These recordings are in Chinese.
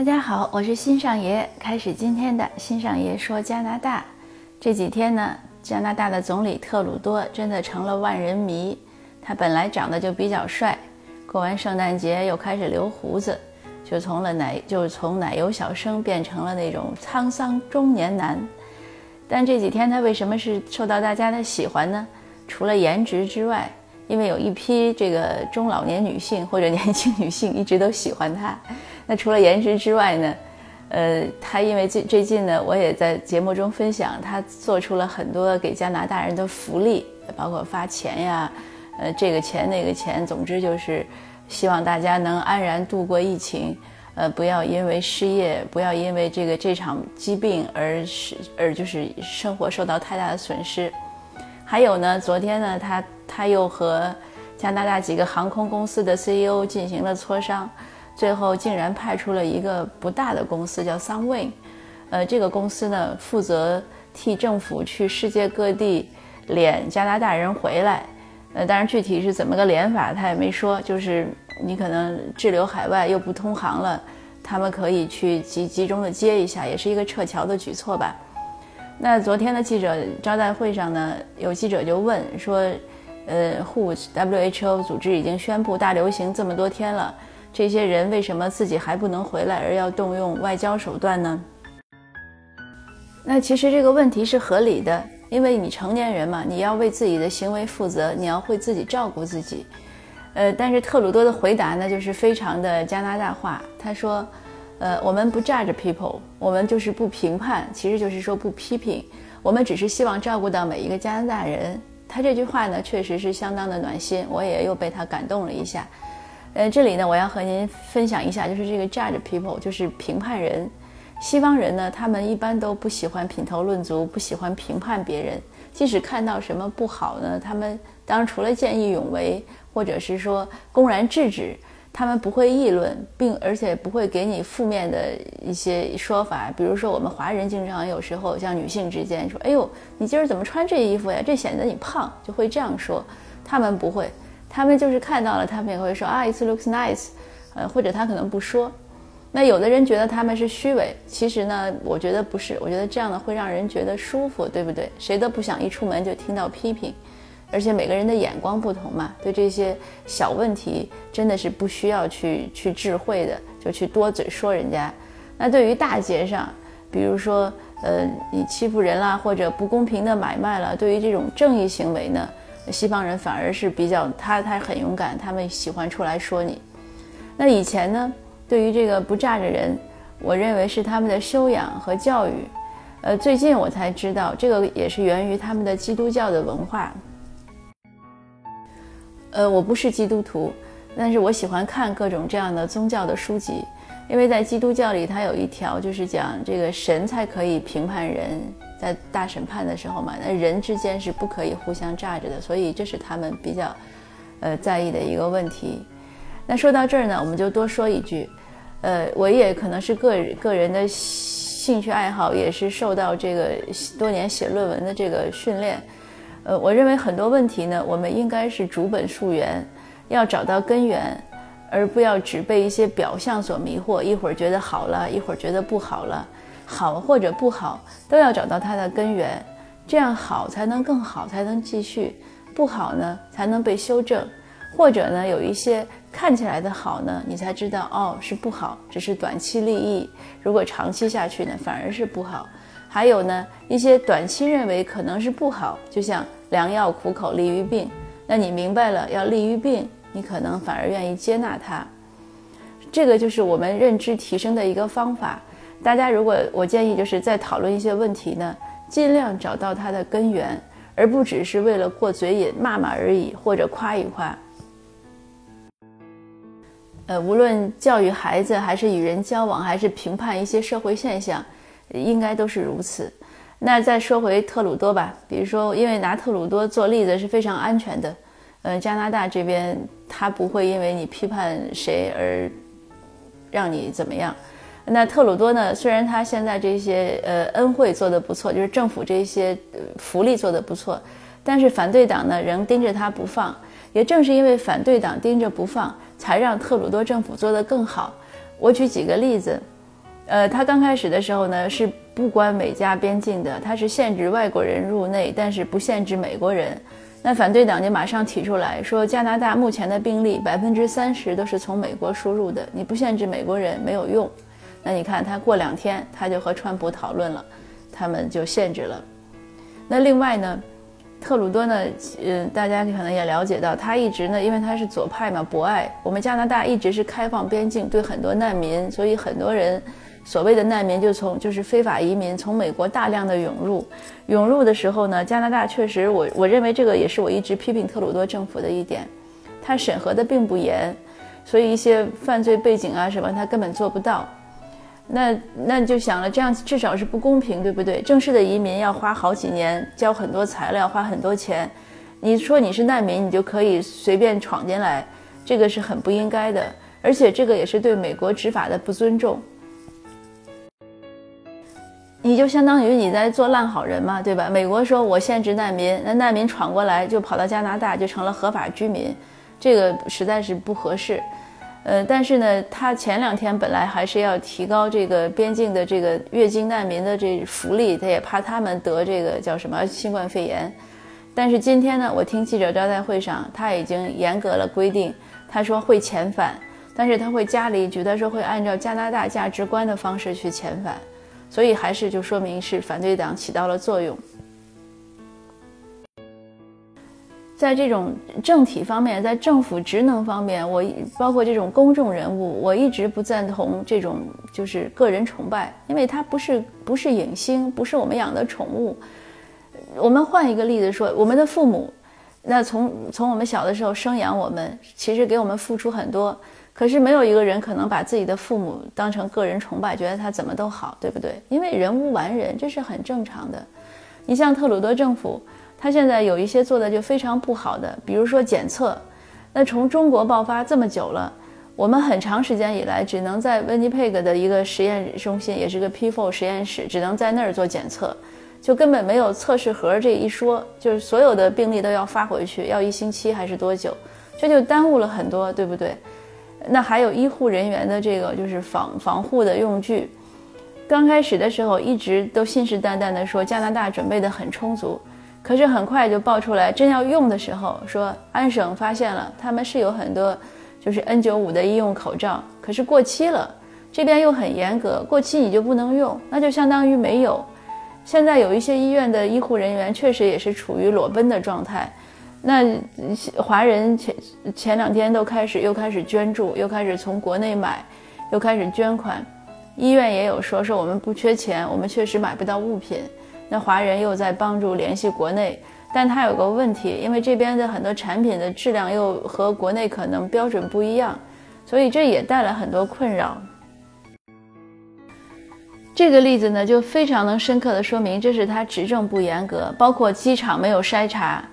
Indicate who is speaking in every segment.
Speaker 1: 大家好，我是新上爷，开始今天的新上爷说加拿大。这几天呢，加拿大的总理特鲁多真的成了万人迷。他本来长得就比较帅，过完圣诞节又开始留胡子，就从了奶，就是从奶油小生变成了那种沧桑中年男。但这几天他为什么是受到大家的喜欢呢？除了颜值之外，因为有一批这个中老年女性或者年轻女性一直都喜欢他。那除了颜值之外呢，呃，他因为最最近呢，我也在节目中分享，他做出了很多给加拿大人的福利，包括发钱呀，呃，这个钱那个钱，总之就是希望大家能安然度过疫情，呃，不要因为失业，不要因为这个这场疾病而是而就是生活受到太大的损失。还有呢，昨天呢，他他又和加拿大几个航空公司的 CEO 进行了磋商。最后竟然派出了一个不大的公司，叫 Sunwing，呃，这个公司呢负责替政府去世界各地敛加拿大人回来，呃，当然具体是怎么个敛法他也没说，就是你可能滞留海外又不通航了，他们可以去集集中的接一下，也是一个撤侨的举措吧。那昨天的记者招待会上呢，有记者就问说，呃，WHO WHO 组织已经宣布大流行这么多天了。这些人为什么自己还不能回来，而要动用外交手段呢？那其实这个问题是合理的，因为你成年人嘛，你要为自己的行为负责，你要会自己照顾自己。呃，但是特鲁多的回答呢，就是非常的加拿大话。他说：“呃，我们不 judge people，我们就是不评判，其实就是说不批评，我们只是希望照顾到每一个加拿大人。”他这句话呢，确实是相当的暖心，我也又被他感动了一下。呃，这里呢，我要和您分享一下，就是这个 judge people，就是评判人。西方人呢，他们一般都不喜欢品头论足，不喜欢评判别人。即使看到什么不好呢，他们当然除了见义勇为，或者是说公然制止，他们不会议论，并而且不会给你负面的一些说法。比如说，我们华人经常有时候像女性之间说：“哎呦，你今儿怎么穿这衣服呀？这显得你胖。”就会这样说。他们不会。他们就是看到了，他们也会说啊，it looks nice，呃，或者他可能不说。那有的人觉得他们是虚伪，其实呢，我觉得不是。我觉得这样的会让人觉得舒服，对不对？谁都不想一出门就听到批评，而且每个人的眼光不同嘛，对这些小问题真的是不需要去去智慧的，就去多嘴说人家。那对于大节上，比如说呃，你欺负人啦，或者不公平的买卖了，对于这种正义行为呢？西方人反而是比较他他很勇敢，他们喜欢出来说你。那以前呢，对于这个不炸着人，我认为是他们的修养和教育。呃，最近我才知道，这个也是源于他们的基督教的文化。呃，我不是基督徒，但是我喜欢看各种这样的宗教的书籍，因为在基督教里，它有一条就是讲这个神才可以评判人。在大审判的时候嘛，那人之间是不可以互相炸着的，所以这是他们比较，呃，在意的一个问题。那说到这儿呢，我们就多说一句，呃，我也可能是个个人的兴趣爱好，也是受到这个多年写论文的这个训练。呃，我认为很多问题呢，我们应该是逐本溯源，要找到根源，而不要只被一些表象所迷惑，一会儿觉得好了，一会儿觉得不好了。好或者不好，都要找到它的根源，这样好才能更好，才能继续；不好呢，才能被修正。或者呢，有一些看起来的好呢，你才知道哦是不好，只是短期利益。如果长期下去呢，反而是不好。还有呢，一些短期认为可能是不好，就像良药苦口利于病。那你明白了要利于病，你可能反而愿意接纳它。这个就是我们认知提升的一个方法。大家如果我建议就是在讨论一些问题呢，尽量找到它的根源，而不只是为了过嘴瘾骂骂而已，或者夸一夸。呃，无论教育孩子，还是与人交往，还是评判一些社会现象，应该都是如此。那再说回特鲁多吧，比如说，因为拿特鲁多做例子是非常安全的。呃，加拿大这边他不会因为你批判谁而让你怎么样。那特鲁多呢？虽然他现在这些呃恩惠做得不错，就是政府这些福利做得不错，但是反对党呢仍盯着他不放。也正是因为反对党盯着不放，才让特鲁多政府做得更好。我举几个例子，呃，他刚开始的时候呢是不关美加边境的，他是限制外国人入内，但是不限制美国人。那反对党就马上提出来说，加拿大目前的病例百分之三十都是从美国输入的，你不限制美国人没有用。那你看他过两天他就和川普讨论了，他们就限制了。那另外呢，特鲁多呢，嗯，大家可能也了解到，他一直呢，因为他是左派嘛，博爱，我们加拿大一直是开放边境，对很多难民，所以很多人。所谓的难民就从就是非法移民从美国大量的涌入，涌入的时候呢，加拿大确实我我认为这个也是我一直批评特鲁多政府的一点，他审核的并不严，所以一些犯罪背景啊什么他根本做不到。那那就想了，这样至少是不公平，对不对？正式的移民要花好几年，交很多材料，花很多钱。你说你是难民，你就可以随便闯进来，这个是很不应该的，而且这个也是对美国执法的不尊重。你就相当于你在做烂好人嘛，对吧？美国说我限制难民，那难民闯过来就跑到加拿大就成了合法居民，这个实在是不合适。呃，但是呢，他前两天本来还是要提高这个边境的这个越境难民的这福利，他也怕他们得这个叫什么新冠肺炎。但是今天呢，我听记者招待会上，他已经严格了规定，他说会遣返，但是他会加了一句，他说会按照加拿大价值观的方式去遣返。所以还是就说明是反对党起到了作用，在这种政体方面，在政府职能方面，我包括这种公众人物，我一直不赞同这种就是个人崇拜，因为他不是不是影星，不是我们养的宠物。我们换一个例子说，我们的父母，那从从我们小的时候生养我们，其实给我们付出很多。可是没有一个人可能把自己的父母当成个人崇拜，觉得他怎么都好，对不对？因为人无完人，这是很正常的。你像特鲁多政府，他现在有一些做的就非常不好的，比如说检测。那从中国爆发这么久了，我们很长时间以来只能在温尼佩格的一个实验中心，也是个 P4 实验室，只能在那儿做检测，就根本没有测试盒这一说，就是所有的病例都要发回去，要一星期还是多久？这就耽误了很多，对不对？那还有医护人员的这个就是防防护的用具，刚开始的时候一直都信誓旦旦的说加拿大准备的很充足，可是很快就爆出来，真要用的时候说安省发现了他们是有很多就是 N95 的医用口罩，可是过期了，这边又很严格，过期你就不能用，那就相当于没有。现在有一些医院的医护人员确实也是处于裸奔的状态。那华人前前两天都开始又开始捐助，又开始从国内买，又开始捐款。医院也有说说我们不缺钱，我们确实买不到物品。那华人又在帮助联系国内，但他有个问题，因为这边的很多产品的质量又和国内可能标准不一样，所以这也带来很多困扰。这个例子呢，就非常能深刻的说明，这是他执政不严格，包括机场没有筛查。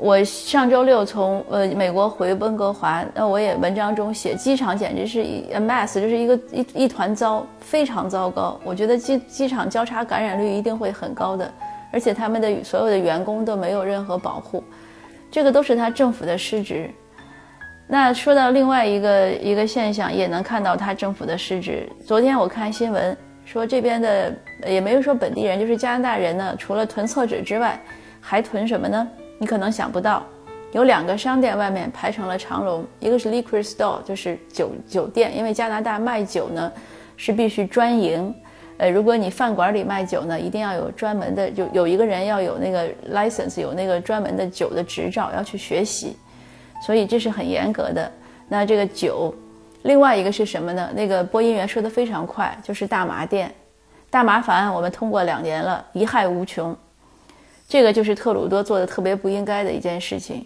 Speaker 1: 我上周六从呃美国回温哥华，那我也文章中写，机场简直是一 a mess，就是一个一一团糟，非常糟糕。我觉得机机场交叉感染率一定会很高的，而且他们的所有的员工都没有任何保护，这个都是他政府的失职。那说到另外一个一个现象，也能看到他政府的失职。昨天我看新闻说，这边的也没有说本地人，就是加拿大人呢，除了囤厕纸之外，还囤什么呢？你可能想不到，有两个商店外面排成了长龙，一个是 liquor store，就是酒酒店，因为加拿大卖酒呢是必须专营，呃，如果你饭馆里卖酒呢，一定要有专门的，就有一个人要有那个 license，有那个专门的酒的执照要去学习，所以这是很严格的。那这个酒，另外一个是什么呢？那个播音员说的非常快，就是大麻店，大麻法案我们通过两年了，一害无穷。这个就是特鲁多做的特别不应该的一件事情，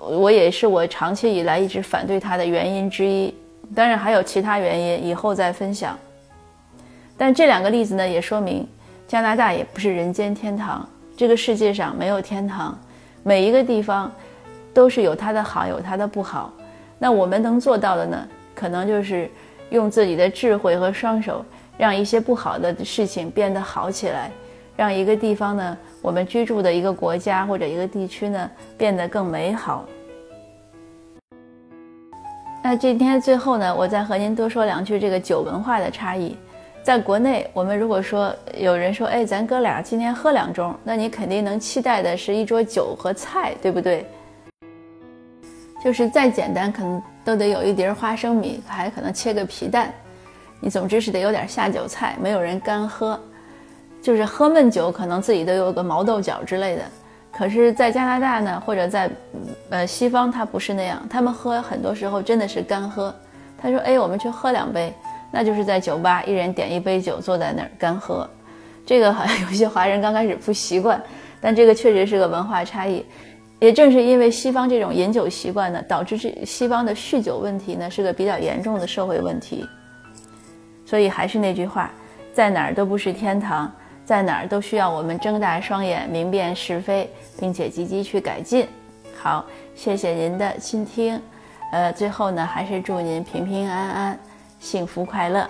Speaker 1: 我也是我长期以来一直反对他的原因之一。当然还有其他原因，以后再分享。但这两个例子呢，也说明加拿大也不是人间天堂。这个世界上没有天堂，每一个地方都是有它的好，有它的不好。那我们能做到的呢，可能就是用自己的智慧和双手，让一些不好的事情变得好起来。让一个地方呢，我们居住的一个国家或者一个地区呢，变得更美好。那今天最后呢，我再和您多说两句这个酒文化的差异。在国内，我们如果说有人说，哎，咱哥俩今天喝两盅，那你肯定能期待的是一桌酒和菜，对不对？就是再简单，可能都得有一碟花生米，还可能切个皮蛋。你总之是得有点下酒菜，没有人干喝。就是喝闷酒，可能自己都有个毛豆角之类的。可是，在加拿大呢，或者在呃西方，他不是那样，他们喝很多时候真的是干喝。他说，哎，我们去喝两杯。那就是在酒吧，一人点一杯酒，坐在那儿干喝。这个好像有些华人刚开始不习惯，但这个确实是个文化差异。也正是因为西方这种饮酒习惯呢，导致这西方的酗酒问题呢是个比较严重的社会问题。所以还是那句话，在哪儿都不是天堂，在哪儿都需要我们睁大双眼，明辨是非，并且积极去改进。好，谢谢您的倾听。呃，最后呢，还是祝您平平安安。幸福快乐。